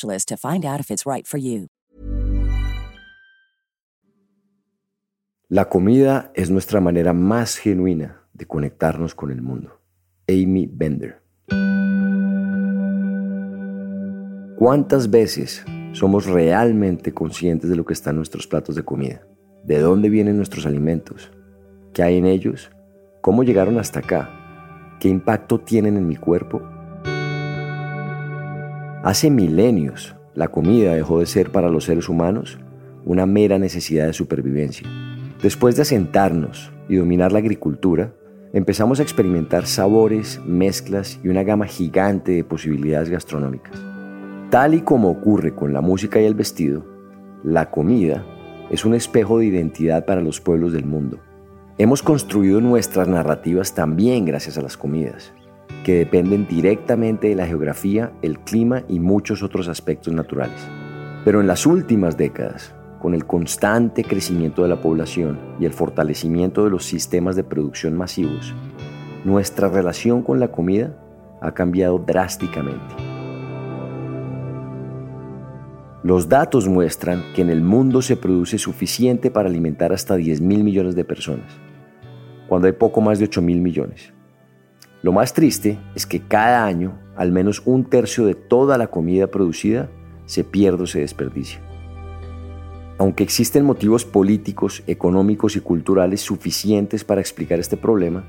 to find out if it's right for you. La comida es nuestra manera más genuina de conectarnos con el mundo. Amy Bender. ¿Cuántas veces somos realmente conscientes de lo que está en nuestros platos de comida? ¿De dónde vienen nuestros alimentos? ¿Qué hay en ellos? ¿Cómo llegaron hasta acá? ¿Qué impacto tienen en mi cuerpo? Hace milenios, la comida dejó de ser para los seres humanos una mera necesidad de supervivencia. Después de asentarnos y dominar la agricultura, empezamos a experimentar sabores, mezclas y una gama gigante de posibilidades gastronómicas. Tal y como ocurre con la música y el vestido, la comida es un espejo de identidad para los pueblos del mundo. Hemos construido nuestras narrativas también gracias a las comidas, que dependen directamente de la geografía, el clima y muchos otros aspectos naturales. Pero en las últimas décadas, con el constante crecimiento de la población y el fortalecimiento de los sistemas de producción masivos, nuestra relación con la comida ha cambiado drásticamente. Los datos muestran que en el mundo se produce suficiente para alimentar hasta 10 mil millones de personas, cuando hay poco más de 8 mil millones. Lo más triste es que cada año al menos un tercio de toda la comida producida se pierde o se desperdicia. Aunque existen motivos políticos, económicos y culturales suficientes para explicar este problema,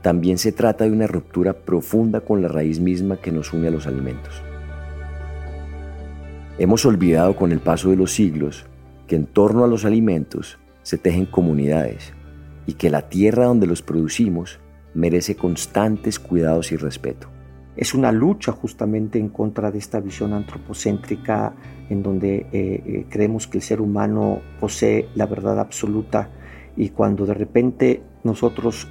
también se trata de una ruptura profunda con la raíz misma que nos une a los alimentos. Hemos olvidado con el paso de los siglos que en torno a los alimentos se tejen comunidades y que la tierra donde los producimos merece constantes cuidados y respeto. Es una lucha justamente en contra de esta visión antropocéntrica en donde eh, eh, creemos que el ser humano posee la verdad absoluta y cuando de repente nosotros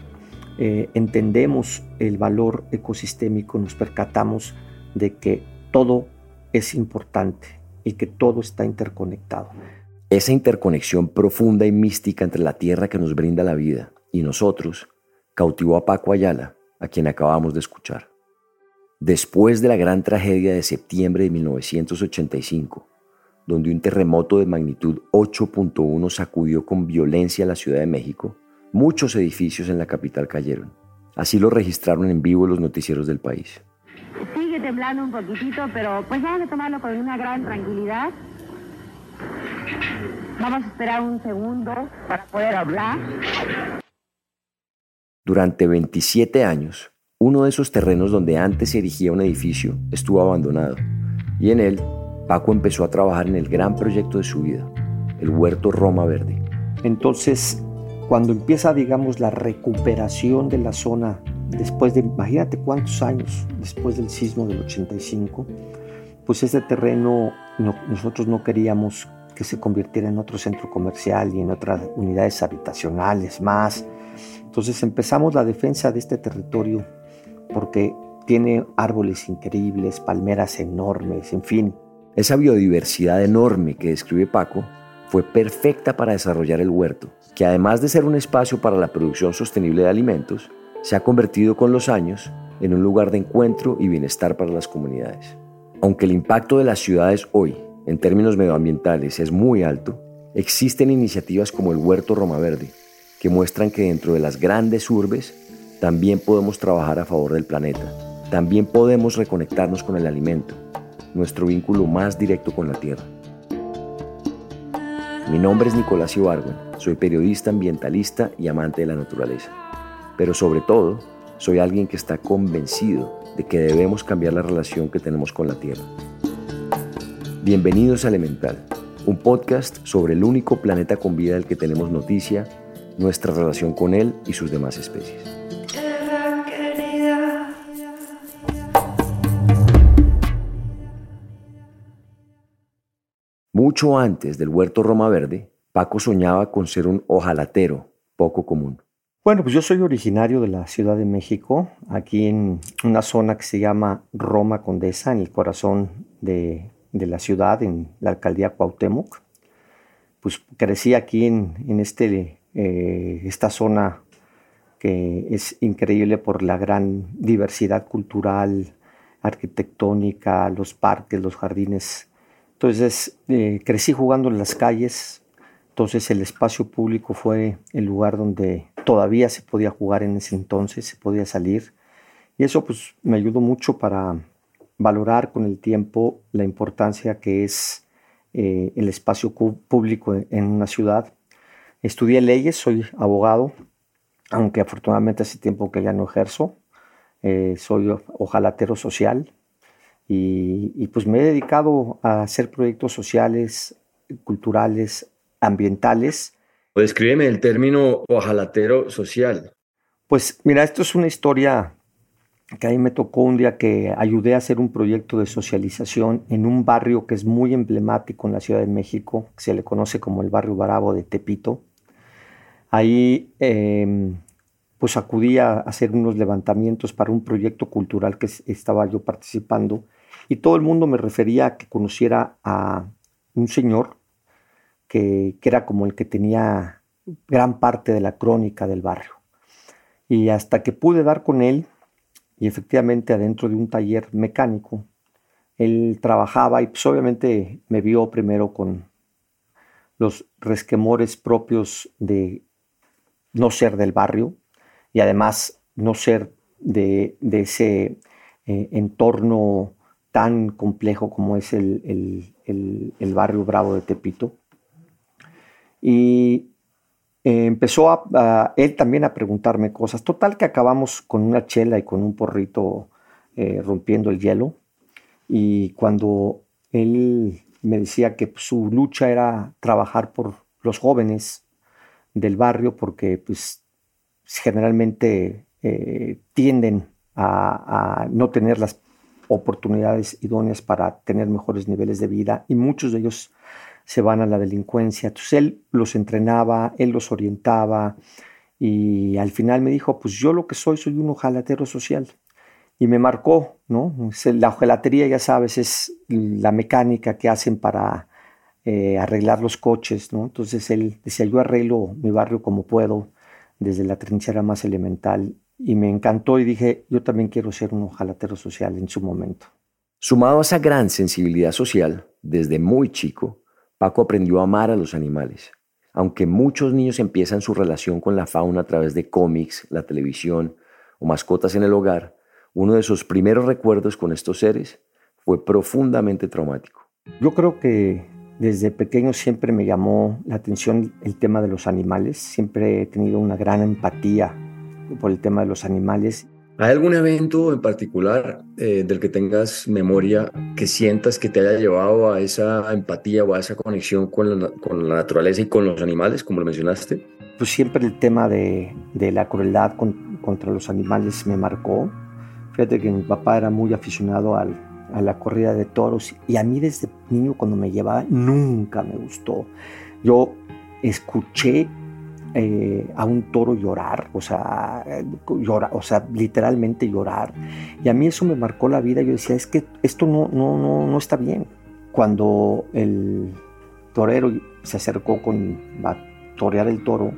eh, entendemos el valor ecosistémico nos percatamos de que todo es importante y que todo está interconectado. Esa interconexión profunda y mística entre la tierra que nos brinda la vida y nosotros cautivó a Paco Ayala, a quien acabamos de escuchar. Después de la gran tragedia de septiembre de 1985, donde un terremoto de magnitud 8.1 sacudió con violencia la Ciudad de México, muchos edificios en la capital cayeron. Así lo registraron en vivo los noticieros del país. Sigue temblando un poquitito, pero pues vamos a tomarlo con una gran tranquilidad. Vamos a esperar un segundo para poder hablar. Durante 27 años, uno de esos terrenos donde antes se erigía un edificio estuvo abandonado y en él Paco empezó a trabajar en el gran proyecto de su vida, el huerto Roma Verde. Entonces, cuando empieza, digamos, la recuperación de la zona, después de, imagínate cuántos años después del sismo del 85, pues ese terreno nosotros no queríamos que se convirtiera en otro centro comercial y en otras unidades habitacionales más. Entonces empezamos la defensa de este territorio porque tiene árboles increíbles, palmeras enormes, en fin. Esa biodiversidad enorme que describe Paco fue perfecta para desarrollar el huerto, que además de ser un espacio para la producción sostenible de alimentos, se ha convertido con los años en un lugar de encuentro y bienestar para las comunidades. Aunque el impacto de las ciudades hoy, en términos medioambientales, es muy alto, existen iniciativas como el Huerto Roma Verde, que muestran que dentro de las grandes urbes también podemos trabajar a favor del planeta. También podemos reconectarnos con el alimento, nuestro vínculo más directo con la tierra. Mi nombre es Nicolás Ibargüen, soy periodista ambientalista y amante de la naturaleza. Pero sobre todo, soy alguien que está convencido de que debemos cambiar la relación que tenemos con la tierra. Bienvenidos a Elemental, un podcast sobre el único planeta con vida del que tenemos noticia nuestra relación con él y sus demás especies. Mucho antes del huerto Roma Verde, Paco soñaba con ser un ojalatero poco común. Bueno, pues yo soy originario de la Ciudad de México, aquí en una zona que se llama Roma Condesa, en el corazón de, la ciudad, en la alcaldía Cuauhtémoc. Pues crecí aquí en, en este eh, esta zona que es increíble por la gran diversidad cultural, arquitectónica, los parques, los jardines. Entonces eh, crecí jugando en las calles, entonces el espacio público fue el lugar donde todavía se podía jugar en ese entonces, se podía salir. Y eso pues me ayudó mucho para valorar con el tiempo la importancia que es eh, el espacio público en una ciudad Estudié leyes, soy abogado, aunque afortunadamente hace tiempo que ya no ejerzo. Eh, soy ojalatero social y, pues me he dedicado a hacer proyectos sociales, culturales, ambientales. Descríbeme el término ojalatero social. Pues mira, esto es una historia que a mí me tocó un día que ayudé a hacer un proyecto de socialización en un barrio que es muy emblemático en la Ciudad de México, que se le conoce como el barrio Bravo de Tepito. Ahí em, pues acudí a hacer unos levantamientos para un proyecto cultural que estaba yo participando y todo el mundo me refería a que conociera a un señor que, que era como el que tenía gran parte de la crónica del barrio. Y hasta que pude dar con él, y efectivamente adentro de un taller mecánico, él trabajaba y pues obviamente me vio primero con los resquemores propios de no ser del barrio y además no ser de, ese eh, entorno tan complejo como es el, barrio Bravo de Tepito. Y eh, empezó a, él también a preguntarme cosas. Total que acabamos con una chela y con un porrito eh, rompiendo el hielo. Y cuando él me decía que su lucha era trabajar por los jóvenes del barrio porque pues generalmente eh, tienden a, no tener las oportunidades idóneas para tener mejores niveles de vida y muchos de ellos se van a la delincuencia. Entonces él los entrenaba, él los orientaba y al final me dijo, pues yo lo que soy, soy un ojalatero social. Y me marcó, ¿no? La ojalatería, ya sabes, es la mecánica que hacen para eh, arreglar los coches, ¿no? Entonces él decía, yo arreglo mi barrio como puedo, desde la trinchera más elemental, y me encantó y dije, yo también quiero ser un ojalatero social en su momento. Sumado a esa gran sensibilidad social, desde muy chico, Paco aprendió a amar a los animales. Aunque muchos niños empiezan su relación con la fauna a través de cómics, la televisión o mascotas en el hogar, uno de sus primeros recuerdos con estos seres fue profundamente traumático. Yo creo que desde pequeño siempre me llamó la atención el tema de los animales. Siempre he tenido una gran empatía por el tema de los animales. ¿Hay algún evento en particular eh, del que tengas memoria que sientas que te haya llevado a esa empatía o a esa conexión con la, con la naturaleza y con los animales, como lo mencionaste? Pues siempre el tema de, de la crueldad contra los animales me marcó. Fíjate que mi papá era muy aficionado al, a la corrida de toros y a mí desde niño cuando me llevaba nunca me gustó. Yo escuché eh, a un toro llorar, o sea, llora, o sea, literalmente llorar. Y a mí eso me marcó la vida. Yo decía, es que esto no, no, no, no está bien. Cuando el torero se acercó con a torear el toro,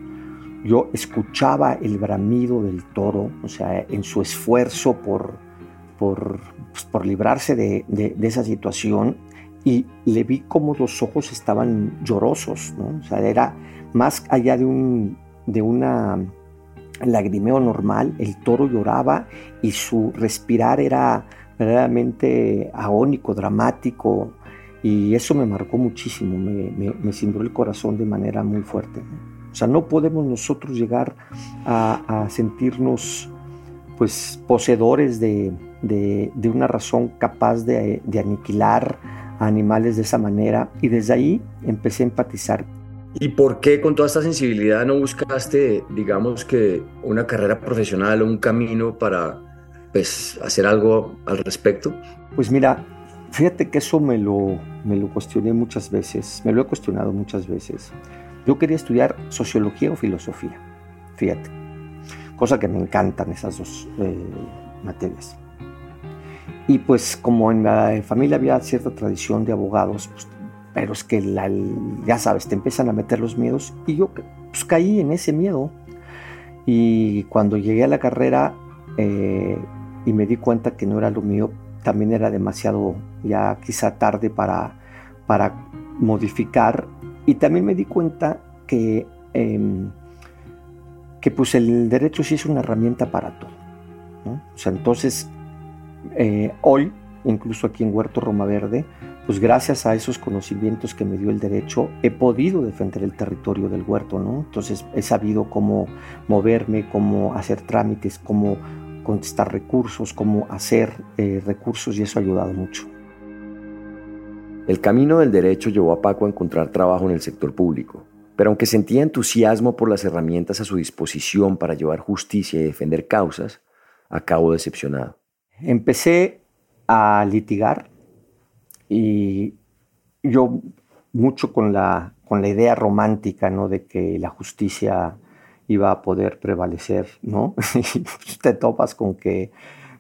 yo escuchaba el bramido del toro, o sea, en su esfuerzo por, por, pues, por librarse de, de, esa situación y le vi como los ojos estaban llorosos, ¿no? O sea, era más allá de un de una lagrimeo normal, el toro lloraba y su respirar era verdaderamente agónico, dramático, y eso me marcó muchísimo, me, me, me cimbró el corazón de manera muy fuerte. O sea, no podemos nosotros llegar a, a sentirnos pues poseedores de, de, de, una razón capaz de, de aniquilar a animales de esa manera, y desde ahí empecé a empatizar ¿Y por qué con toda esta sensibilidad no buscaste, digamos que, una carrera profesional o un camino para pues, hacer algo al respecto? Pues mira, fíjate que eso me lo, me lo cuestioné muchas veces, me lo he cuestionado muchas veces. Yo quería estudiar sociología o filosofía, fíjate, cosa que me encantan esas dos eh, materias. Y pues como en la familia había cierta tradición de abogados, pues pero es que la, ya sabes, te empiezan a meter los miedos y yo pues, caí en ese miedo. Y cuando llegué a la carrera eh, y me di cuenta que no era lo mío, también era demasiado ya quizá tarde para, para modificar. Y también me di cuenta que, eh, que pues el derecho sí es una herramienta para todo. ¿no? O sea, entonces, eh, hoy, incluso aquí en Huerto Roma Verde, pues gracias a esos conocimientos que me dio el derecho, he podido defender el territorio del huerto, ¿no? Entonces he sabido cómo moverme, cómo hacer trámites, cómo contestar recursos, cómo hacer eh, recursos y eso ha ayudado mucho. El camino del derecho llevó a Paco a encontrar trabajo en el sector público, pero aunque sentía entusiasmo por las herramientas a su disposición para llevar justicia y defender causas, acabó decepcionado. Empecé a litigar y yo mucho con la, con la idea romántica, ¿no? De que la justicia iba a poder prevalecer, ¿no? y te topas con que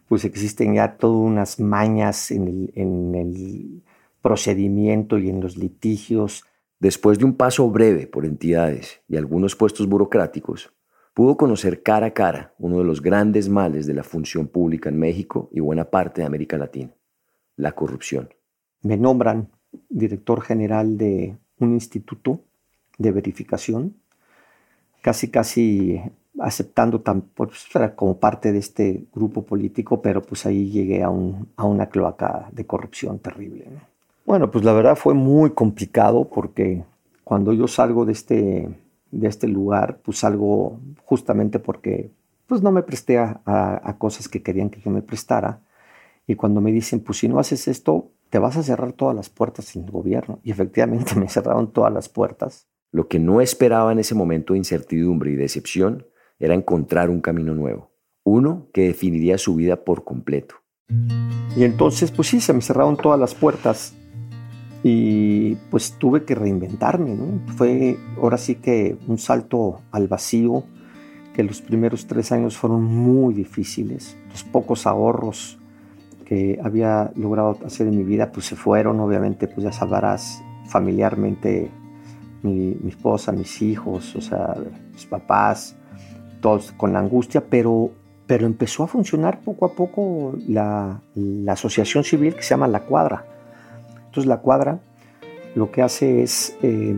pues existen ya todas unas mañas en el, en el procedimiento y en los litigios. Después de un paso breve por entidades y algunos puestos burocráticos, pudo conocer cara a cara uno de los grandes males de la función pública en México y buena parte de América Latina, la corrupción me nombran director general de un instituto de verificación, casi casi aceptando tan, pues, como parte de este grupo político, pero pues ahí llegué a, un, a una cloaca de corrupción terrible. Bueno, pues la verdad fue muy complicado porque cuando yo salgo de este, de este lugar, pues salgo justamente porque pues no me presté a, a, a cosas que querían que yo me prestara. Y cuando me dicen, pues si no haces esto, te vas a cerrar todas las puertas en el gobierno. Y efectivamente me cerraron todas las puertas. Lo que no esperaba en ese momento de incertidumbre y decepción era encontrar un camino nuevo, uno que definiría su vida por completo. Y entonces, pues sí, se me cerraron todas las puertas y pues tuve que reinventarme, ¿no? Fue ahora sí que un salto al vacío, que los primeros tres años fueron muy difíciles, los pocos ahorros que había logrado hacer en mi vida, pues se fueron, obviamente, pues ya sabrás, familiarmente, mi, mi esposa, mis hijos, o sea, mis papás, todos con angustia, pero, pero empezó a funcionar poco a poco la, la asociación civil que se llama La Cuadra. Entonces la Cuadra lo que hace es eh,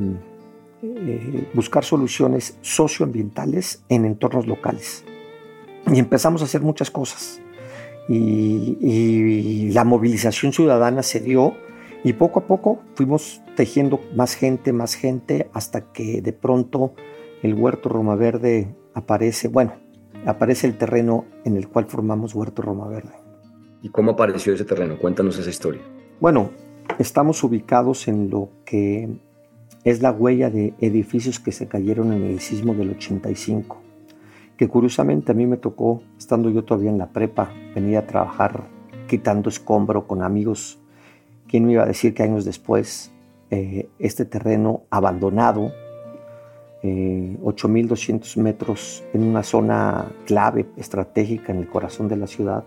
eh, buscar soluciones socioambientales en entornos locales. Y empezamos a hacer muchas cosas y, y, la movilización ciudadana se dio y poco a poco fuimos tejiendo más gente, más gente, hasta que de pronto el huerto Roma Verde aparece, bueno, aparece el terreno en el cual formamos Huerto Roma Verde. ¿Y cómo apareció ese terreno? Cuéntanos esa historia. Bueno, estamos ubicados en lo que es la huella de edificios que se cayeron en el sismo del 85, que curiosamente a mí me tocó, estando yo todavía en la prepa, venir a trabajar quitando escombro con amigos. ¿Quién me iba a decir que años después eh, este terreno abandonado, 8.200 eh, metros en una zona clave, estratégica en el corazón de la ciudad,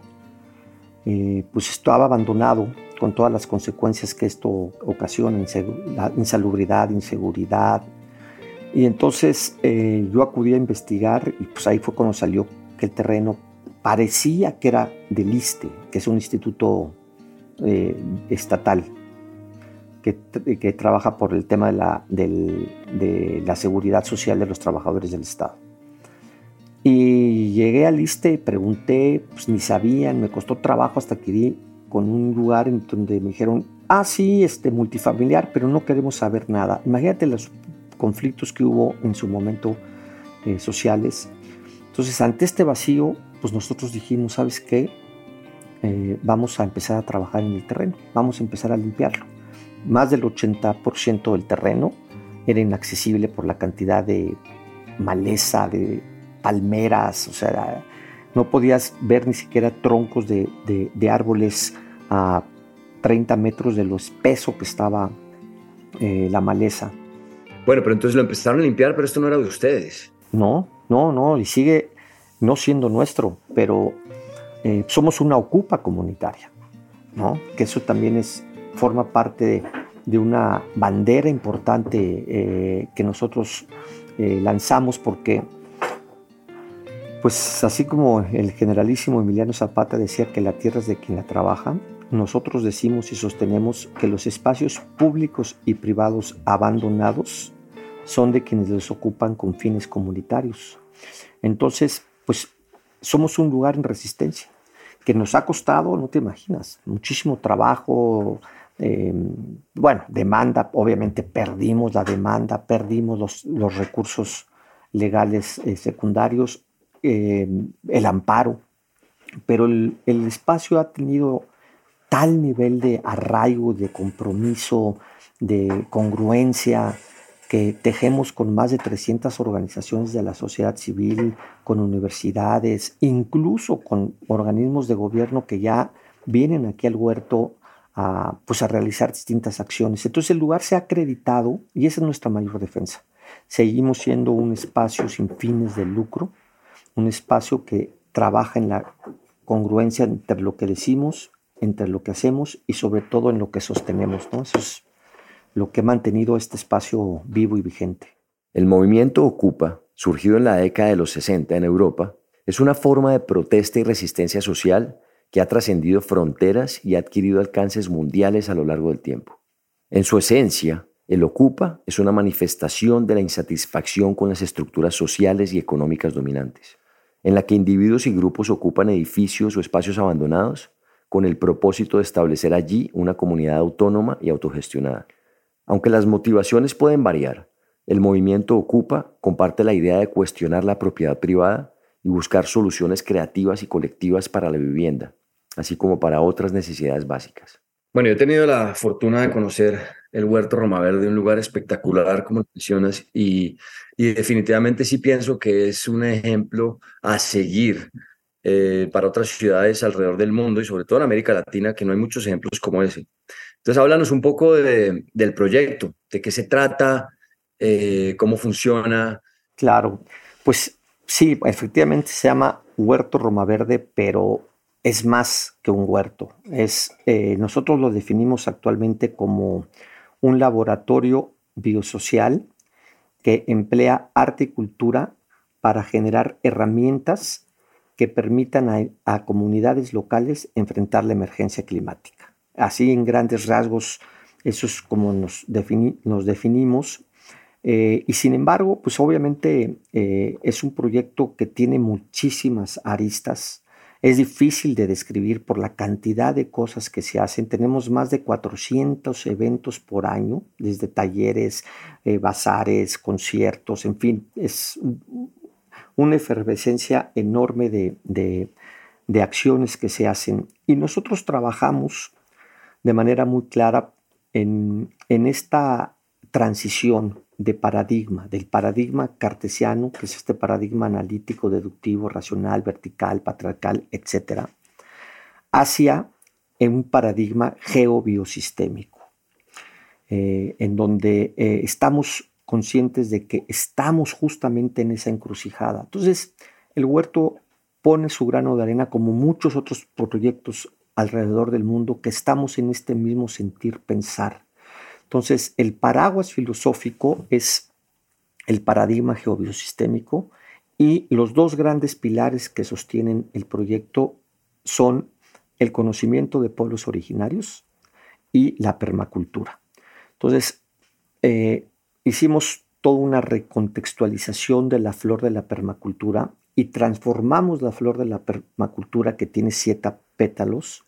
eh, pues estaba abandonado con todas las consecuencias que esto ocasiona, insalubridad, inseguridad. Y entonces yo acudí a investigar y pues ahí fue cuando salió que el terreno parecía que era del ISTE, que es un instituto estatal que, trabaja por el tema de la, de la seguridad social de los trabajadores del Estado. Y llegué al ISTE, pregunté, pues ni sabían, me costó trabajo hasta que di con un lugar en donde me dijeron, ah, sí, este multifamiliar, pero no queremos saber nada. Imagínate los conflictos que hubo en su momento eh, sociales. Entonces, ante este vacío, pues nosotros dijimos, ¿sabes qué? Eh, vamos a empezar a trabajar en el terreno, vamos a empezar a limpiarlo más del 80% del terreno era inaccesible por la cantidad de maleza, de palmeras, o sea, no podías ver ni siquiera troncos de, árboles a 30 metros de lo espeso que estaba eh, la maleza. Bueno, pero entonces lo empezaron a limpiar, pero esto no era de ustedes. No, no, no, y sigue no siendo nuestro, pero eh, somos una ocupa comunitaria, ¿no? Que eso también es forma parte de, una bandera importante eh, que nosotros lanzamos porque, pues así como el generalísimo Emiliano Zapata decía que la tierra es de quien la trabaja, nosotros decimos y sostenemos que los espacios públicos y privados abandonados son de quienes los ocupan con fines comunitarios. Entonces, pues somos un lugar en resistencia que nos ha costado, no te imaginas, muchísimo trabajo, eh, bueno, demanda, obviamente perdimos la demanda, perdimos los, recursos legales eh, secundarios, eh, el amparo, pero el, espacio ha tenido tal nivel de arraigo, de compromiso, de congruencia, que tejemos con más de 300 organizaciones de la sociedad civil, con universidades, incluso con organismos de gobierno que ya vienen aquí al huerto a, pues a realizar distintas acciones. Entonces el lugar se ha acreditado y esa es nuestra mayor defensa. Seguimos siendo un espacio sin fines de lucro, un espacio que trabaja en la congruencia entre lo que decimos, entre lo que hacemos y sobre todo en lo que sostenemos. ¿no? Eso es lo que ha mantenido este espacio vivo y vigente. El movimiento Ocupa, surgido en la década de los 60 en Europa, es una forma de protesta y resistencia social que ha trascendido fronteras y ha adquirido alcances mundiales a lo largo del tiempo. En su esencia, el Ocupa es una manifestación de la insatisfacción con las estructuras sociales y económicas dominantes, en la que individuos y grupos ocupan edificios o espacios abandonados con el propósito de establecer allí una comunidad autónoma y autogestionada. Aunque las motivaciones pueden variar, el movimiento Ocupa comparte la idea de cuestionar la propiedad privada y buscar soluciones creativas y colectivas para la vivienda, así como para otras necesidades básicas. Bueno, he tenido la fortuna de conocer el Huerto Roma Verde, un lugar espectacular, como mencionas, y, y definitivamente sí pienso que es un ejemplo a seguir eh, para otras ciudades alrededor del mundo y sobre todo en América Latina, que no hay muchos ejemplos como ese. Entonces, háblanos un poco de, del proyecto, de qué se trata, eh, cómo funciona. Claro, pues sí, efectivamente se llama Huerto Roma Verde, pero es más que un huerto. Es, eh, nosotros lo definimos actualmente como un laboratorio biosocial que emplea arte y cultura para generar herramientas que permitan a, comunidades locales enfrentar la emergencia climática. Así en grandes rasgos, eso es como nos, definimos. Eh, y sin embargo, pues obviamente eh, es un proyecto que tiene muchísimas aristas, es difícil de describir por la cantidad de cosas que se hacen. Tenemos más de 400 eventos por año, desde talleres, eh, bazares, conciertos, en fin, es una efervescencia enorme de, de acciones que se hacen. Y nosotros trabajamos de manera muy clara en, en esta transición de paradigma, del paradigma cartesiano, que es este paradigma analítico, deductivo, racional, vertical, patriarcal, etc., hacia un paradigma geobiosistémico, eh, en donde eh, estamos conscientes de que estamos justamente en esa encrucijada. Entonces, el huerto pone su grano de arena como muchos otros proyectos alrededor del mundo que estamos en este mismo sentir pensar. Entonces, el paraguas filosófico es el paradigma geobiosistémico y los dos grandes pilares que sostienen el proyecto son el conocimiento de pueblos originarios y la permacultura. Entonces, eh, hicimos toda una recontextualización de la flor de la permacultura y transformamos la flor de la permacultura que tiene siete pétalos,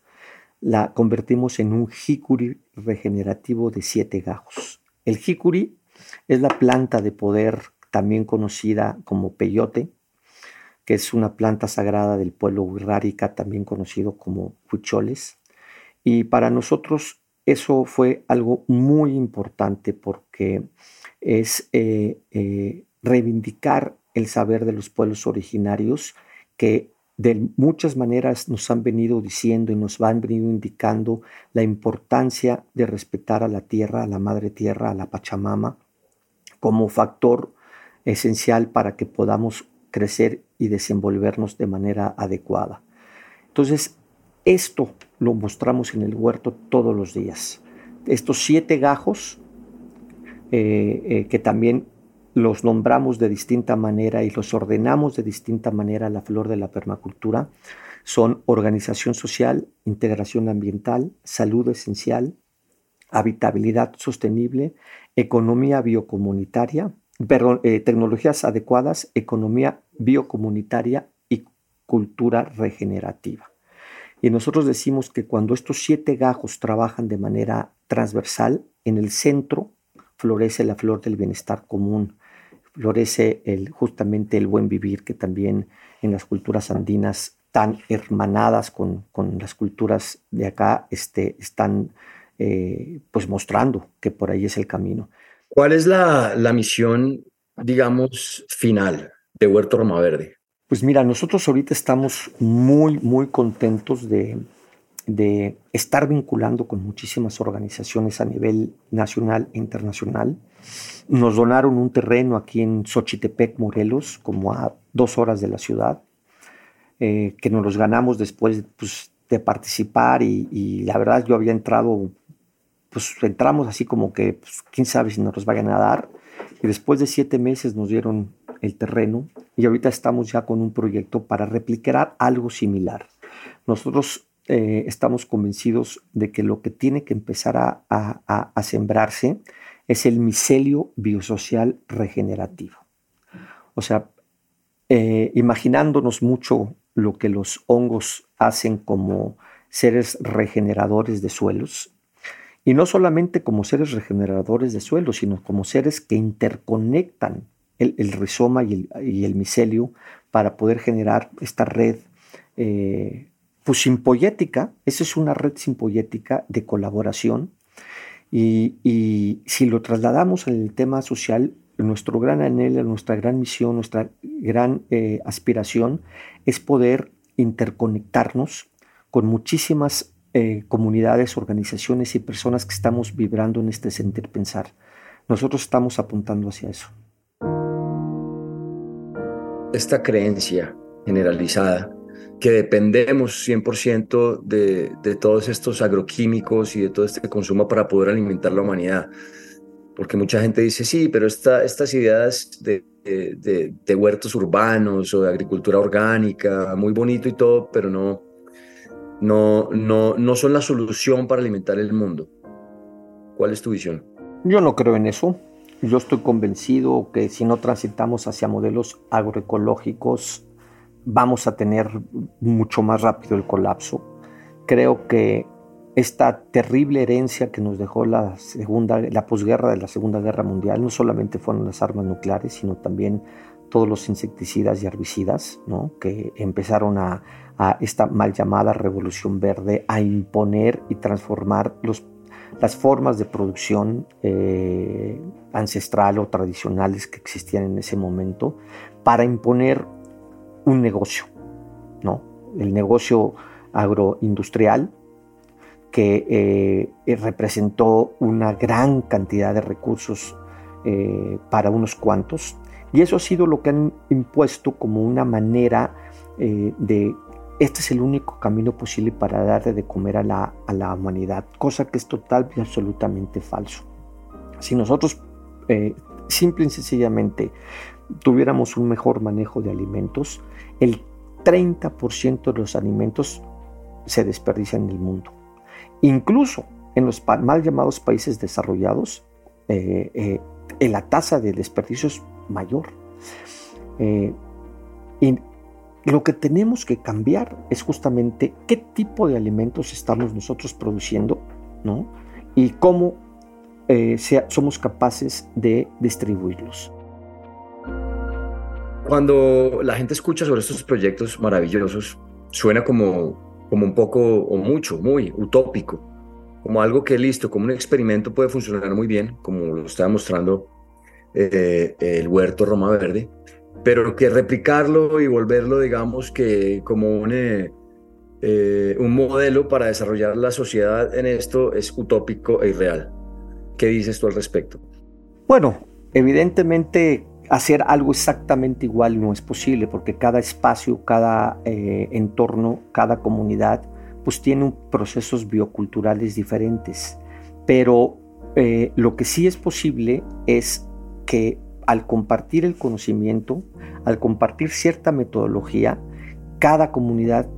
la convertimos en un jicuri regenerativo de siete gajos. El jicuri es la planta de poder también conocida como peyote, que es una planta sagrada del pueblo Wixárika, también conocido como huicholes. Y para nosotros eso fue algo muy importante porque es eh, eh, reivindicar el saber de los pueblos originarios que de muchas maneras nos han venido diciendo y nos han venido indicando la importancia de respetar a la tierra, a la madre tierra, a la Pachamama, como factor esencial para que podamos crecer y desenvolvernos de manera adecuada. Entonces, esto lo mostramos en el huerto todos los días. Estos siete gajos, eh, eh, que también los nombramos de distinta manera y los ordenamos de distinta manera la flor de la permacultura, son organización social, integración ambiental, salud esencial, habitabilidad sostenible, economía biocomunitaria, perdón, eh, tecnologías adecuadas, economía biocomunitaria y cultura regenerativa. Y nosotros decimos que cuando estos siete gajos trabajan de manera transversal, en el centro florece la flor del bienestar común, florece el, justamente el buen vivir que también en las culturas andinas tan hermanadas con, las culturas de acá este, están eh, pues mostrando que por ahí es el camino. ¿Cuál es la, la misión, digamos, final de Huerto Roma Verde? Pues mira, nosotros ahorita estamos muy, muy contentos de, de estar vinculando con muchísimas organizaciones a nivel nacional e internacional. Nos donaron un terreno aquí en Xochitepec, Morelos, como a dos horas de la ciudad, eh, que nos los ganamos después pues, de participar y, la verdad yo había entrado, pues entramos así como que, pues, quién sabe si nos los vayan a dar. Y después de siete meses nos dieron el terreno y ahorita estamos ya con un proyecto para replicar algo similar. Nosotros eh, estamos convencidos de que lo que tiene que empezar a, sembrarse es el micelio biosocial regenerativo. O sea, eh, imaginándonos mucho lo que los hongos hacen como seres regeneradores de suelos, y no solamente como seres regeneradores de suelos, sino como seres que interconectan el, rizoma y el, micelio para poder generar esta red eh, pues simpoyética, esa es una red simpoyética de colaboración y, si lo trasladamos al tema social, nuestro gran anhelo, nuestra gran misión, nuestra gran eh, aspiración es poder interconectarnos con muchísimas eh, comunidades, organizaciones y personas que estamos vibrando en este sentir pensar. Nosotros estamos apuntando hacia eso. Esta creencia generalizada que dependemos 100% de, de todos estos agroquímicos y de todo este consumo para poder alimentar la humanidad. Porque mucha gente dice, sí, pero esta, estas ideas de, de, de, huertos urbanos o de agricultura orgánica, muy bonito y todo, pero no, no, no, no son la solución para alimentar el mundo. ¿Cuál es tu visión? Yo no creo en eso. Yo estoy convencido que si no transitamos hacia modelos agroecológicos vamos a tener mucho más rápido el colapso. Creo que esta terrible herencia que nos dejó la segunda, la posguerra de la Segunda Guerra Mundial, no solamente fueron las armas nucleares, sino también todos los insecticidas y herbicidas, ¿no? que empezaron a, esta mal llamada revolución verde a imponer y transformar los, las formas de producción eh, ancestral o tradicionales que existían en ese momento para imponer un negocio, ¿no? el negocio agroindustrial que eh, representó una gran cantidad de recursos eh, para unos cuantos. Y eso ha sido lo que han impuesto como una manera eh, de, este es el único camino posible para darle de comer a la, a la humanidad, cosa que es total y absolutamente falso. Si nosotros simple y sencillamente tuviéramos un mejor manejo de alimentos, el 30% de los alimentos se desperdician en el mundo. Incluso en los mal llamados países desarrollados, eh, eh, la tasa de desperdicio es mayor. Eh, y lo que tenemos que cambiar es justamente qué tipo de alimentos estamos nosotros produciendo ¿no? y cómo somos capaces de distribuirlos. Cuando la gente escucha sobre estos proyectos maravillosos, suena como como un poco o mucho, muy utópico, como algo que listo, como un experimento puede funcionar muy bien, como lo está mostrando eh, el huerto Roma Verde, pero que replicarlo y volverlo, digamos, que como un, eh, eh, un modelo para desarrollar la sociedad en esto es utópico e irreal. ¿Qué dices tú al respecto? Bueno, evidentemente hacer algo exactamente igual no es posible porque cada espacio, cada eh, entorno, cada comunidad, pues tiene procesos bioculturales diferentes. Pero eh, lo que sí es posible es que al compartir el conocimiento, al compartir cierta metodología, cada comunidad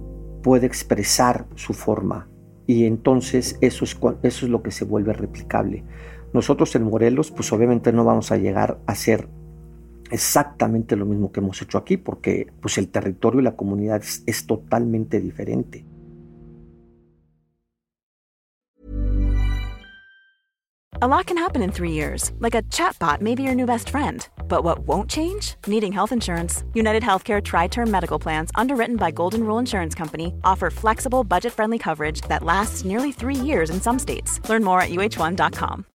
puede expresar su forma y entonces eso es, eso es lo que se vuelve replicable. Nosotros en Morelos, pues obviamente no vamos a llegar a ser exactamente lo mismo que hemos hecho aquí, porque pues el territorio y la comunidad es, es totalmente diferente. A lot can happen in three years, like a chatbot may be your new best friend. But what won't change? Needing health insurance. United Healthcare Tri Term Medical Plans, underwritten by Golden Rule Insurance Company, offer flexible, budget friendly coverage that lasts nearly three years in some states. Learn more at uh1.com.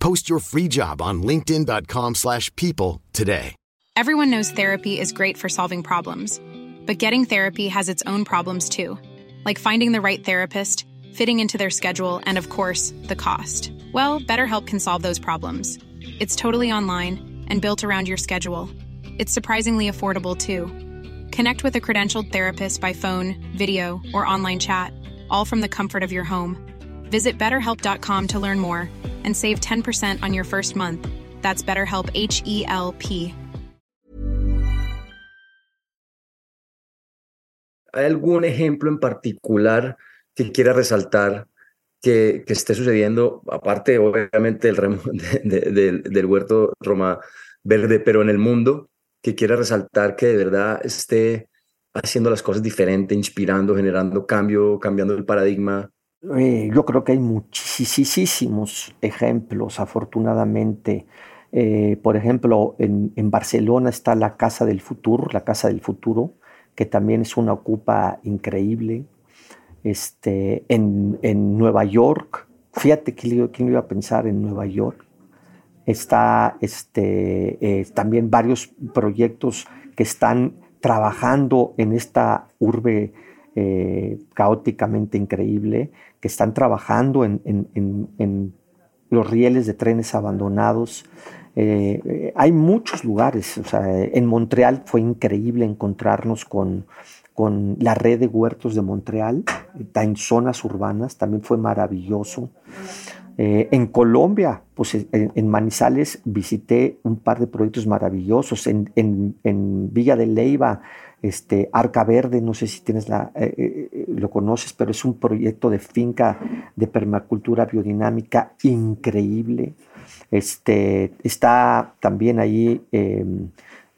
Post your free job on linkedin.com/people today. Everyone knows therapy is great for solving problems, but getting therapy has its own problems too, like finding the right therapist, fitting into their schedule, and of course, the cost. Well, BetterHelp can solve those problems. It's totally online and built around your schedule. It's surprisingly affordable too. Connect with a credentialed therapist by phone, video, or online chat, all from the comfort of your home. Visit betterhelp.com to learn more and save 10% on your first month. That's BetterHelp H E L P. ¿Hay algún ejemplo en particular que quiera resaltar que, que esté sucediendo, aparte obviamente del, de, de, del huerto Roma Verde, pero en el mundo, que quiera resaltar que de verdad esté haciendo las cosas diferente, inspirando, generando cambio, cambiando el paradigma? Eh, yo creo que hay muchísimos ejemplos, afortunadamente. Eh, por ejemplo, en, Barcelona está la Casa del Futuro, la Casa del Futuro, que también es una ocupa increíble. Este, en, en Nueva York, fíjate quién, quién iba a pensar en Nueva York. Está este, eh, también varios proyectos que están trabajando en esta urbe caóticamente increíble, que están trabajando en, en, en, los rieles de trenes abandonados, eh, eh, hay muchos lugares, en Montreal fue increíble encontrarnos con, con la red de huertos de Montreal, en zonas urbanas, también fue maravilloso. Eh, en Colombia, pues en, Manizales visité un par de proyectos maravillosos. En, en, Villa de Leiva, este, Arca Verde, no sé si tienes la, eh, eh, lo conoces, pero es un proyecto de finca de permacultura biodinámica increíble. Este, está también ahí em,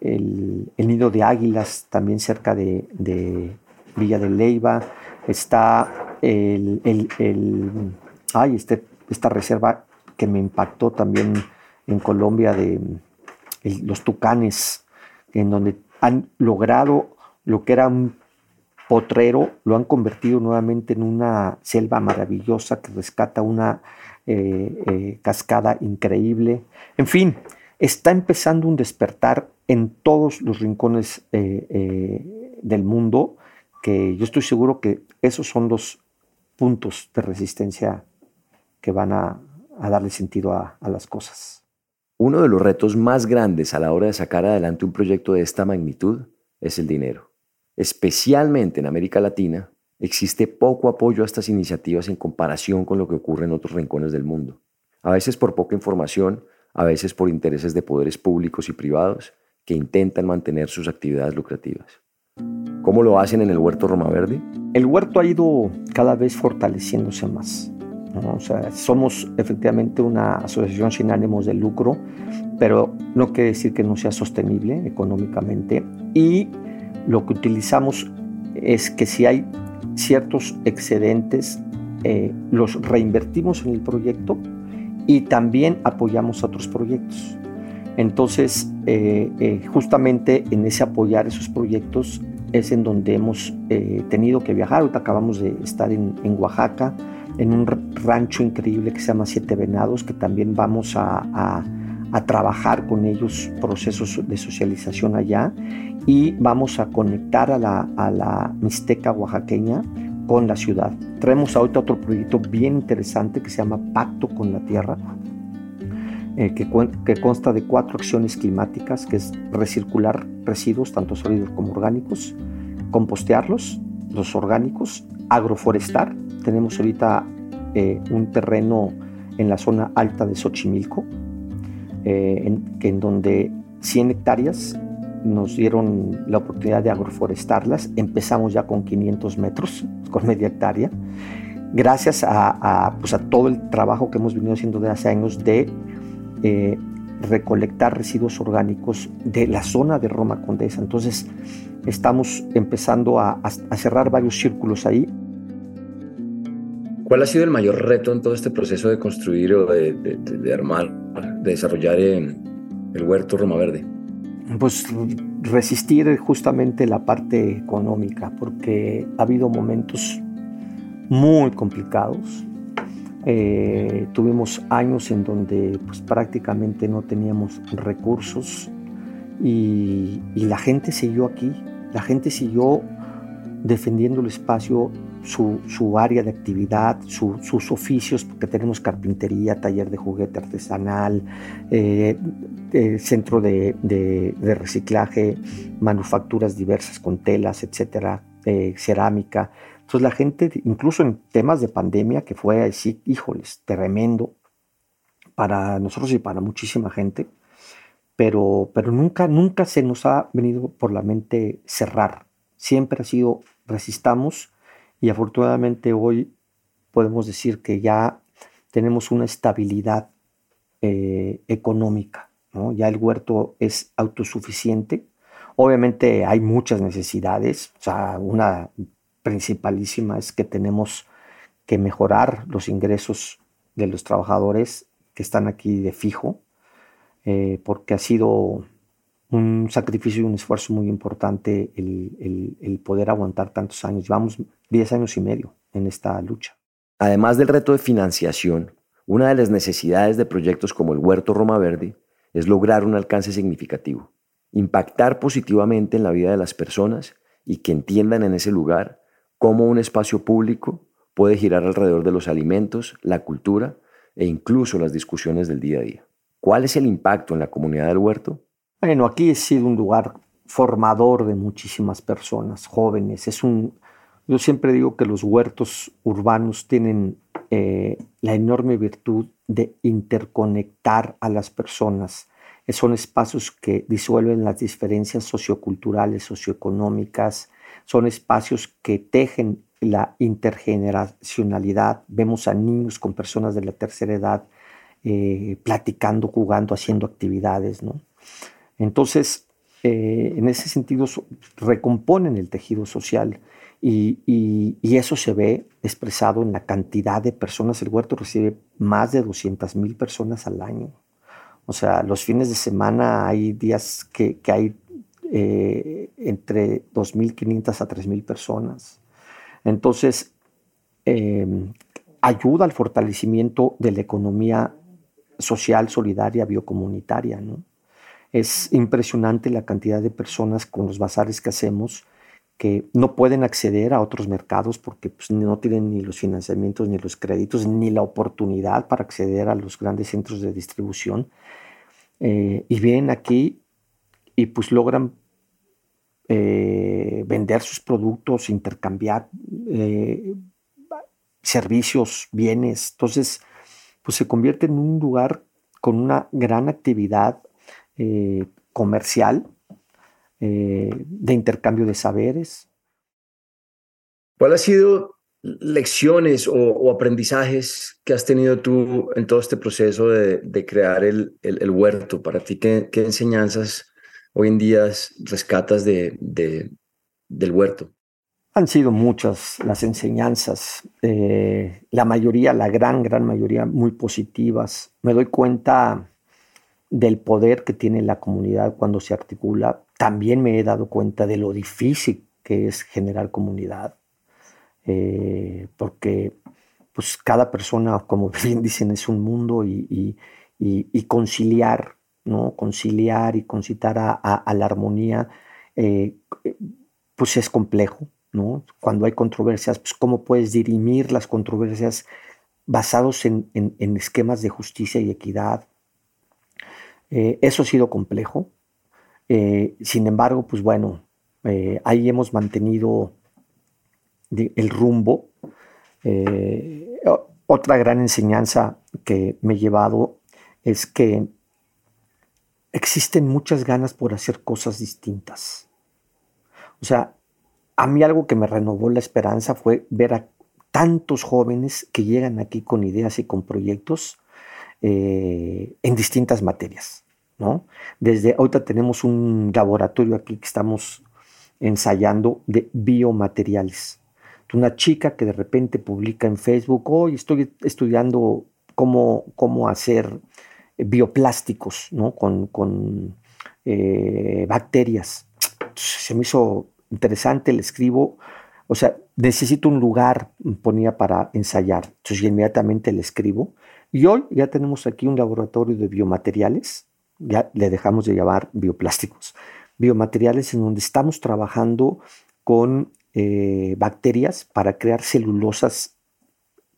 el, nido de águilas, también cerca de, Villa de Leiva. Está el, ay, este, esta reserva que me impactó también en Colombia de los tucanes, en donde han logrado lo que era un potrero, lo han convertido nuevamente en una selva maravillosa que rescata una eh, eh, cascada increíble. En fin, está empezando un despertar en todos los rincones eh, del mundo, que yo estoy seguro que esos son los puntos de resistencia que van a, darle sentido a, a las cosas. Uno de los retos más grandes a la hora de sacar adelante un proyecto de esta magnitud es el dinero. Especialmente en América Latina, existe poco apoyo a estas iniciativas en comparación con lo que ocurre en otros rincones del mundo. A veces por poca información, a veces por intereses de poderes públicos y privados que intentan mantener sus actividades lucrativas. ¿Cómo lo hacen en el Huerto Roma Verde? El huerto ha ido cada vez fortaleciéndose más. O sea, somos efectivamente una asociación sin ánimos de lucro, pero no quiere decir que no sea sostenible económicamente. Y lo que utilizamos es que si hay ciertos excedentes, eh, los reinvertimos en el proyecto y también apoyamos a otros proyectos. Entonces, eh, eh, justamente en ese apoyar esos proyectos es en donde hemos tenido que viajar. Ahorita acabamos de estar en, en Oaxaca, en un rancho increíble que se llama Siete Venados, que también vamos a, trabajar con ellos procesos de socialización allá y vamos a conectar a la, a la Mixteca oaxaqueña con la ciudad. Traemos ahorita otro proyecto bien interesante que se llama Pacto con la Tierra, eh, que, que, consta de cuatro acciones climáticas, que es recircular residuos, tanto sólidos como orgánicos, compostearlos, los orgánicos, agroforestar, tenemos ahorita eh, un terreno en la zona alta de Xochimilco, eh, en, que en donde 100 hectáreas nos dieron la oportunidad de agroforestarlas. Empezamos ya con 500 metros, con media hectárea, gracias a, pues a todo el trabajo que hemos venido haciendo desde hace años de eh, recolectar residuos orgánicos de la zona de Roma Condesa. Entonces, estamos empezando a, a cerrar varios círculos ahí. ¿Cuál ha sido el mayor reto en todo este proceso de construir o de, armar, de desarrollar el huerto Roma Verde? Pues resistir justamente la parte económica, porque ha habido momentos muy complicados. Eh, tuvimos años en donde pues, prácticamente no teníamos recursos y, y la gente siguió aquí, la gente siguió defendiendo el espacio su, área de actividad, sus oficios, porque tenemos carpintería, taller de juguete artesanal, eh, eh, centro de, reciclaje, manufacturas diversas con telas, etcétera, eh, cerámica. Entonces la gente, incluso en temas de pandemia, que fue así, híjoles, tremendo para nosotros y para muchísima gente, pero, pero nunca, nunca se nos ha venido por la mente cerrar. Siempre ha sido resistamos y afortunadamente hoy podemos decir que ya tenemos una estabilidad eh, económica, ya el huerto es autosuficiente. Obviamente hay muchas necesidades, o sea, una principalísima es que tenemos que mejorar los ingresos de los trabajadores que están aquí de fijo, eh, porque ha sido un sacrificio y un esfuerzo muy importante el, poder aguantar tantos años. Llevamos 10 años y medio en esta lucha. Además del reto de financiación, una de las necesidades de proyectos como el Huerto Roma Verde es lograr un alcance significativo, impactar positivamente en la vida de las personas y que entiendan en ese lugar cómo un espacio público puede girar alrededor de los alimentos, la cultura e incluso las discusiones del día a día. ¿Cuál es el impacto en la comunidad del huerto? Bueno, aquí ha sido un lugar formador de muchísimas personas, jóvenes. Es un, yo siempre digo que los huertos urbanos tienen eh, la enorme virtud de interconectar a las personas. Son espacios que disuelven las diferencias socioculturales, socioeconómicas, son espacios que tejen la intergeneracionalidad. Vemos a niños con personas de la tercera edad eh, platicando, jugando, haciendo actividades. ¿no? Entonces, eh, en ese sentido, recomponen el tejido social y, eso se ve expresado en la cantidad de personas. El huerto recibe más de 200 mil personas al año. O sea, los fines de semana hay días que, hay eh, entre 2.500 a 3.000 personas. Entonces, em, ayuda al fortalecimiento de la economía social, solidaria, biocomunitaria. ¿no? Es impresionante la cantidad de personas con los bazares que hacemos que no pueden acceder a otros mercados porque pues, no tienen ni los financiamientos, ni los créditos, ni la oportunidad para acceder a los grandes centros de distribución. Eh, y vienen aquí y pues logran eh, vender sus productos, intercambiar eh, servicios, bienes. Entonces, pues se convierte en un lugar con una gran actividad comercial eh, de intercambio de saberes. ¿Cuál ha sido lecciones o, aprendizajes que has tenido tú en todo este proceso de, crear el, huerto? Para ti, ¿qué, enseñanzas hoy en día rescatas de, del huerto? Han sido muchas las enseñanzas, eh, la mayoría, la gran, gran mayoría muy positivas. Me doy cuenta del poder que tiene la comunidad cuando se articula también me he dado cuenta de lo difícil que es generar comunidad, eh, porque pues cada persona, como bien dicen, es un mundo y, conciliar, ¿no? Conciliar y concitar a, la armonía, eh, pues es complejo, ¿no? Cuando hay controversias, pues cómo puedes dirimir las controversias basados en, esquemas de justicia y equidad. Eh, eso ha sido complejo, eh, sin embargo, pues bueno, eh, ahí hemos mantenido el rumbo. Otra gran enseñanza que me he llevado es que existen muchas ganas por hacer cosas distintas. O sea, a mí algo que me renovó la esperanza fue ver a tantos jóvenes que llegan aquí con ideas y con proyectos en distintas materias. Desde ahorita tenemos un laboratorio aquí que estamos ensayando de biomateriales. Una chica que de repente publica en Facebook, hoy estoy estudiando cómo, cómo hacer bioplásticos ¿no? con, eh, bacterias. se me hizo interesante, le escribo, o sea, necesito un lugar, ponía para ensayar. Entonces inmediatamente le escribo. Y hoy ya tenemos aquí un laboratorio de biomateriales ya le dejamos de llamar bioplásticos, biomateriales en donde estamos trabajando con eh, bacterias para crear celulosas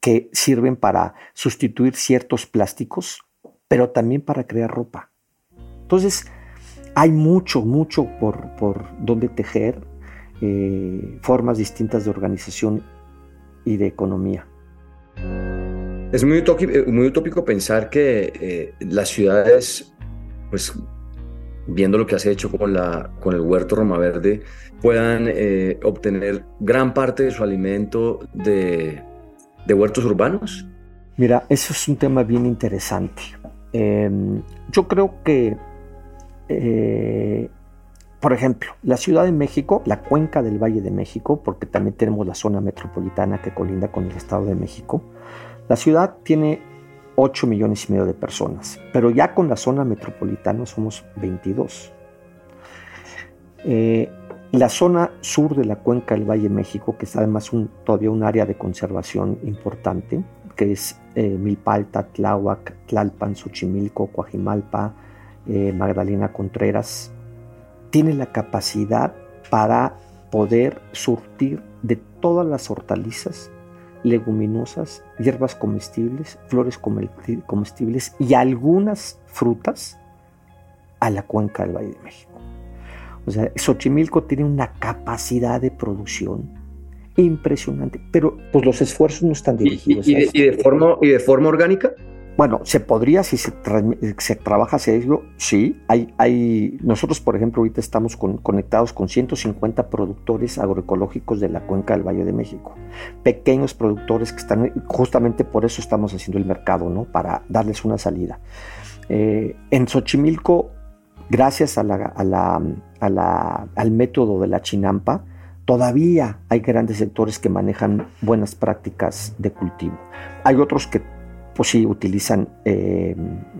que sirven para sustituir ciertos plásticos, pero también para crear ropa. Entonces, hay mucho, mucho por, por donde tejer, eh, formas distintas de organización y de economía. Es muy utópico, muy utópico pensar que eh, las ciudades pues viendo lo que has hecho con, la, con el huerto Roma Verde, puedan eh, obtener gran parte de su alimento de, huertos urbanos? Mira, eso es un tema bien interesante. Em, yo creo que, eh, por ejemplo, la Ciudad de México, la cuenca del Valle de México, porque también tenemos la zona metropolitana que colinda con el Estado de México, la ciudad tiene 8 millones y medio de personas, pero ya con la zona metropolitana somos 22. Eh, la zona sur de la cuenca del Valle México, que es además todavía un área de conservación importante, que es eh, Milpalta, Tláhuac, Tlalpan, Xochimilco, Coajimalpa, eh, Magdalena Contreras, tiene la capacidad para poder surtir de todas las hortalizas leguminosas, hierbas comestibles, flores comestibles y algunas frutas a la cuenca del Valle de México. O sea, Xochimilco tiene una capacidad de producción impresionante, pero pues los esfuerzos no están dirigidos. ¿Y, de, forma, ¿Y de forma orgánica? Bueno, se podría, si se, se trabaja serio, sí. Hay, hay, nosotros, por ejemplo, ahorita estamos conectados con 150 productores agroecológicos de la cuenca del Valle de México. Pequeños productores que están, justamente por eso estamos haciendo el mercado, ¿no? Para darles una salida. Eh, en Xochimilco, gracias a la, al método de la chinampa, todavía hay grandes sectores que manejan buenas prácticas de cultivo. Hay otros que pues sí utilizan eh,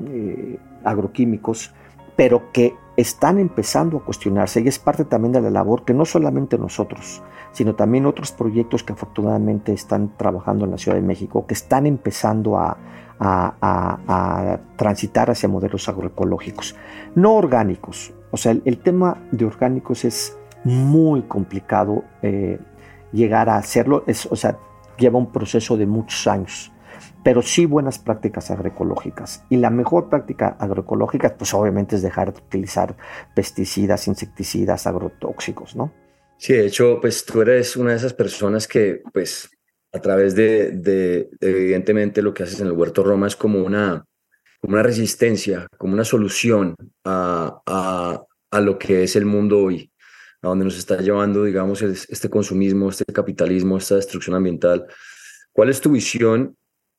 eh, agroquímicos, pero que están empezando a cuestionarse y es parte también de la labor que no solamente nosotros, sino también otros proyectos que afortunadamente están trabajando en la Ciudad de México, que están empezando a, transitar hacia modelos agroecológicos, no orgánicos. O sea, el, tema de orgánicos es muy complicado eh, llegar a hacerlo, o sea, lleva un proceso de muchos años pero sí buenas prácticas agroecológicas. Y la mejor práctica agroecológica, pues obviamente es dejar de utilizar pesticidas, insecticidas, agrotóxicos, ¿no? Sí, de hecho, pues tú eres una de esas personas que, pues, a través de, evidentemente, lo que haces en el Huerto Roma es como una, como una resistencia, como una solución a, a, a lo que es el mundo hoy, a donde nos está llevando, digamos, este consumismo, este capitalismo, esta destrucción ambiental. ¿Cuál es tu visión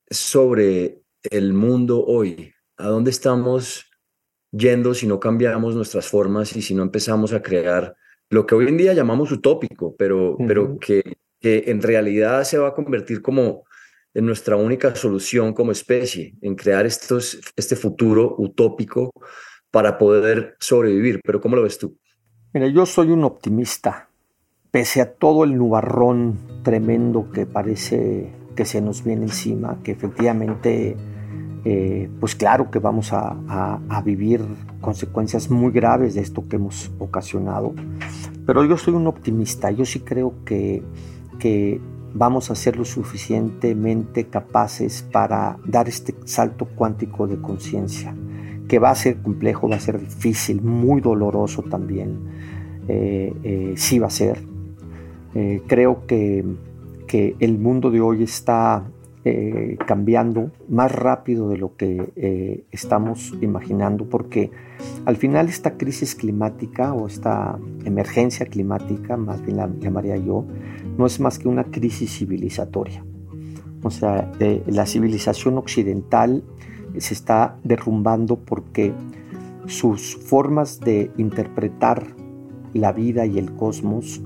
sobre el mundo hoy, a dónde estamos yendo si no cambiamos nuestras formas y si no empezamos a crear lo que hoy en día llamamos utópico, pero, pero que, que en realidad se va a convertir como en nuestra única solución como especie, en crear estos, este futuro utópico para poder sobrevivir. Pero ¿cómo lo ves tú? Mira, yo soy un optimista, pese a todo el nubarrón tremendo que parece que se nos viene encima, que efectivamente, eh, pues claro que vamos a, vivir consecuencias muy graves de esto que hemos ocasionado, pero yo soy un optimista, yo sí creo que, que vamos a ser lo suficientemente capaces para dar este salto cuántico de conciencia, que va a ser complejo, va a ser difícil, muy doloroso también, eh, eh, sí va a ser. creo que que el mundo de hoy está eh, cambiando más rápido de lo que eh, estamos imaginando, porque al final esta crisis climática o esta emergencia climática, más bien la llamaría yo, no es más que una crisis civilizatoria. O sea, eh, la civilización occidental se está derrumbando porque sus formas de interpretar la vida y el cosmos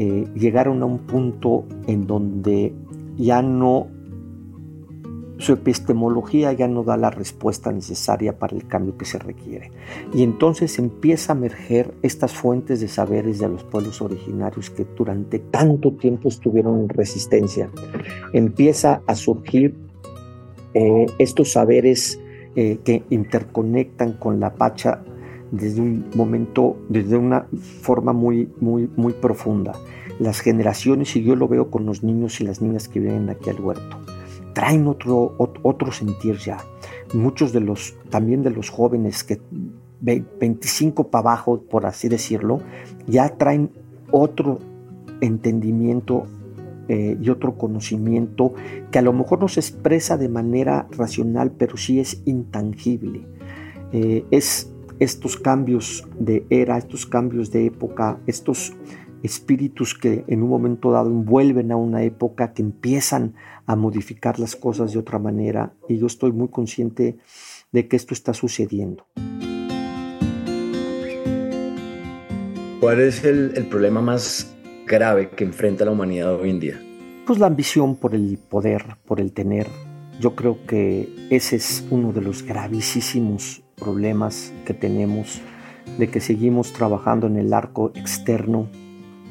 eh, llegaron a un punto en donde ya no, su epistemología ya no da la respuesta necesaria para el cambio que se requiere. Y entonces empieza a emerger estas fuentes de saberes de los pueblos originarios que durante tanto tiempo estuvieron en resistencia. Empieza a surgir eh, estos saberes eh, que interconectan con la pacha desde un momento, desde una forma muy, muy, muy profunda. Las generaciones, y yo lo veo con los niños y las niñas que vienen aquí al huerto, traen otro, otro sentir ya. Muchos de los, también de los jóvenes que 25 para abajo, por así decirlo, ya traen otro entendimiento eh, y otro conocimiento que a lo mejor no se expresa de manera racional, pero sí es intangible. Eh, es estos cambios de era, estos cambios de época, estos espíritus que en un momento dado envuelven a una época, que empiezan a modificar las cosas de otra manera. Y yo estoy muy consciente de que esto está sucediendo. ¿Cuál es el, el problema más grave que enfrenta la humanidad hoy en día? Pues la ambición por el poder, por el tener. Yo creo que ese es uno de los gravísimos problemas que tenemos, de que seguimos trabajando en el arco externo,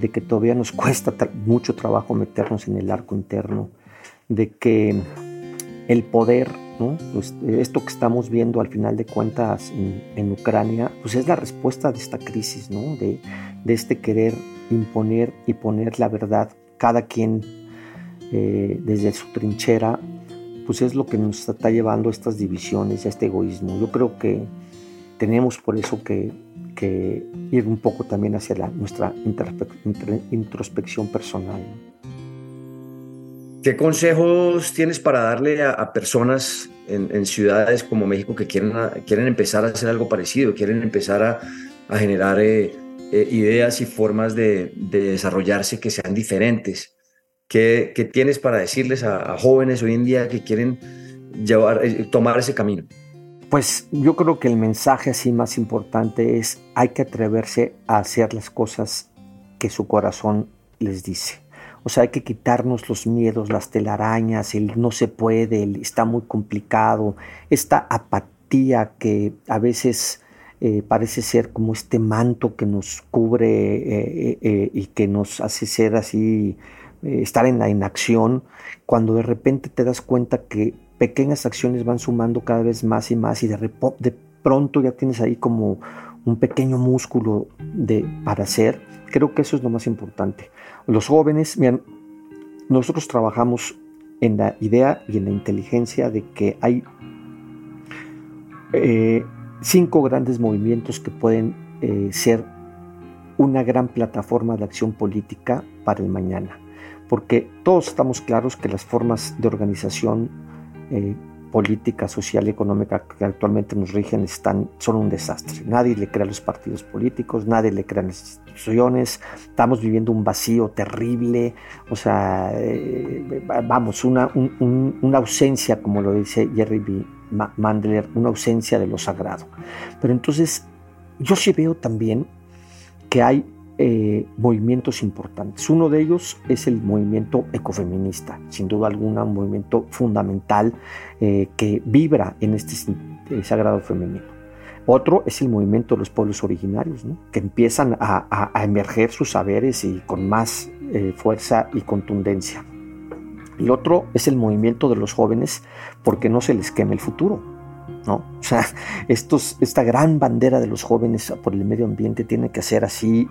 de que todavía nos cuesta mucho trabajo meternos en el arco interno, de que el poder, pues, esto que estamos viendo al final de cuentas en, Ucrania, pues es la respuesta de esta crisis, ¿no? de, de este querer imponer y poner la verdad cada quien eh, desde su trinchera pues es lo que nos está llevando a estas divisiones a este egoísmo. Yo creo que tenemos por eso que, ir un poco también hacia la, nuestra introspección personal. ¿Qué consejos tienes para darle a, personas en, ciudades como México que quieren, quieren empezar a hacer algo parecido, quieren empezar a, generar eh, eh, ideas y formas de, desarrollarse que sean diferentes? ¿Qué, tienes para decirles a, jóvenes hoy en día que quieren llevar, eh, tomar ese camino? Pues yo creo que el mensaje así más importante es hay que atreverse a hacer las cosas que su corazón les dice. O sea, hay que quitarnos los miedos, las telarañas, el no se puede, el está muy complicado, esta apatía que a veces eh, parece ser como este manto que nos cubre eh, y que nos hace ser así, estar en la inacción, cuando de repente te das cuenta que pequeñas acciones van sumando cada vez más y más y de, de pronto ya tienes ahí como un pequeño músculo de, para hacer. Creo que eso es lo más importante. Los jóvenes, miren, nosotros trabajamos en la idea y en la inteligencia de que hay eh, cinco grandes movimientos que pueden eh, ser una gran plataforma de acción política para el mañana. Porque todos estamos claros que las formas de organización eh, política, social y económica que actualmente nos rigen están, son un desastre. Nadie le crea a los partidos políticos, nadie le crea a las instituciones, estamos viviendo un vacío terrible, o sea, eh, vamos, una, una ausencia, como lo dice Jerry B. Mandler, una ausencia de lo sagrado. Pero entonces, yo sí veo también que hay eh, movimientos importantes. Uno de ellos es el movimiento ecofeminista, sin duda alguna un movimiento fundamental eh, que vibra en este eh, sagrado femenino. Otro es el movimiento de los pueblos originarios, que empiezan a, emerger sus saberes y con más fuerza y contundencia. Y otro es el movimiento de los jóvenes porque no se les queme el futuro ¿no? O esta gran bandera de los jóvenes por el medio ambiente tiene que ser así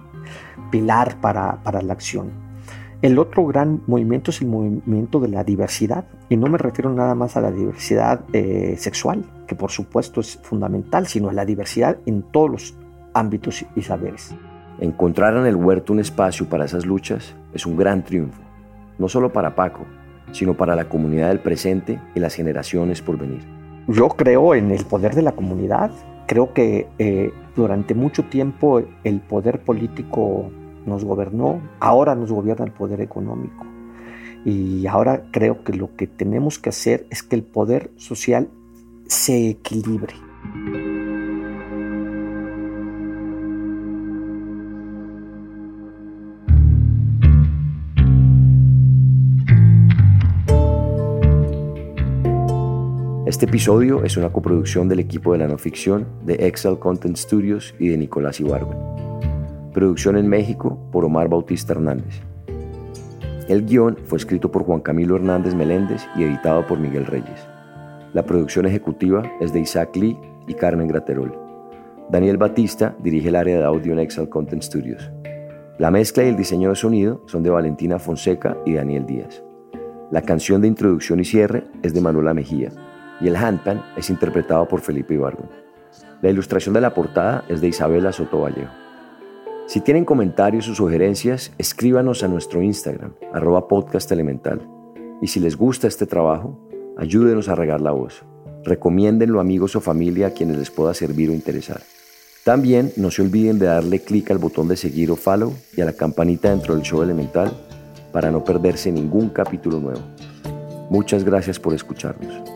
pilar para, la acción. El otro gran movimiento es el movimiento de la diversidad, y no me refiero nada más a la diversidad eh, sexual, que por supuesto es fundamental, sino a la diversidad en todos los ámbitos y saberes. Encontrar en el huerto un espacio para esas luchas es un gran triunfo, no solo para Paco, sino para la comunidad del presente y las generaciones por venir yo creo en el poder de la comunidad. Creo que eh, durante mucho tiempo el poder político nos gobernó, ahora nos gobierna el poder económico. Y ahora creo que lo que tenemos que hacer es que el poder social se equilibre. Este episodio es una coproducción del equipo de la no ficción de Excel Content Studios y de Nicolás Ibargüen. Producción en México por Omar Bautista Hernández. El guion fue escrito por Juan Camilo Hernández Meléndez y editado por Miguel Reyes. La producción ejecutiva es de Isaac Lee y Carmen Graterol. Daniel Batista dirige el área de audio en Excel Content Studios. La mezcla y el diseño de sonido son de Valentina Fonseca y Daniel Díaz. La canción de introducción y cierre es de Manuela Mejía y el handpan es interpretado por Felipe Ibargüen. La ilustración de la portada es de Isabela Soto Vallejo. Si tienen comentarios o sugerencias, escríbanos a nuestro Instagram, arroba podcast elemental. Y si les gusta este trabajo, ayúdenos a regar la voz. Recomiéndenlo a amigos o familia a quienes les pueda servir o interesar. También no se olviden de darle clic al botón de seguir o follow y a la campanita dentro del show elemental para no perderse ningún capítulo nuevo. Muchas gracias por escucharnos.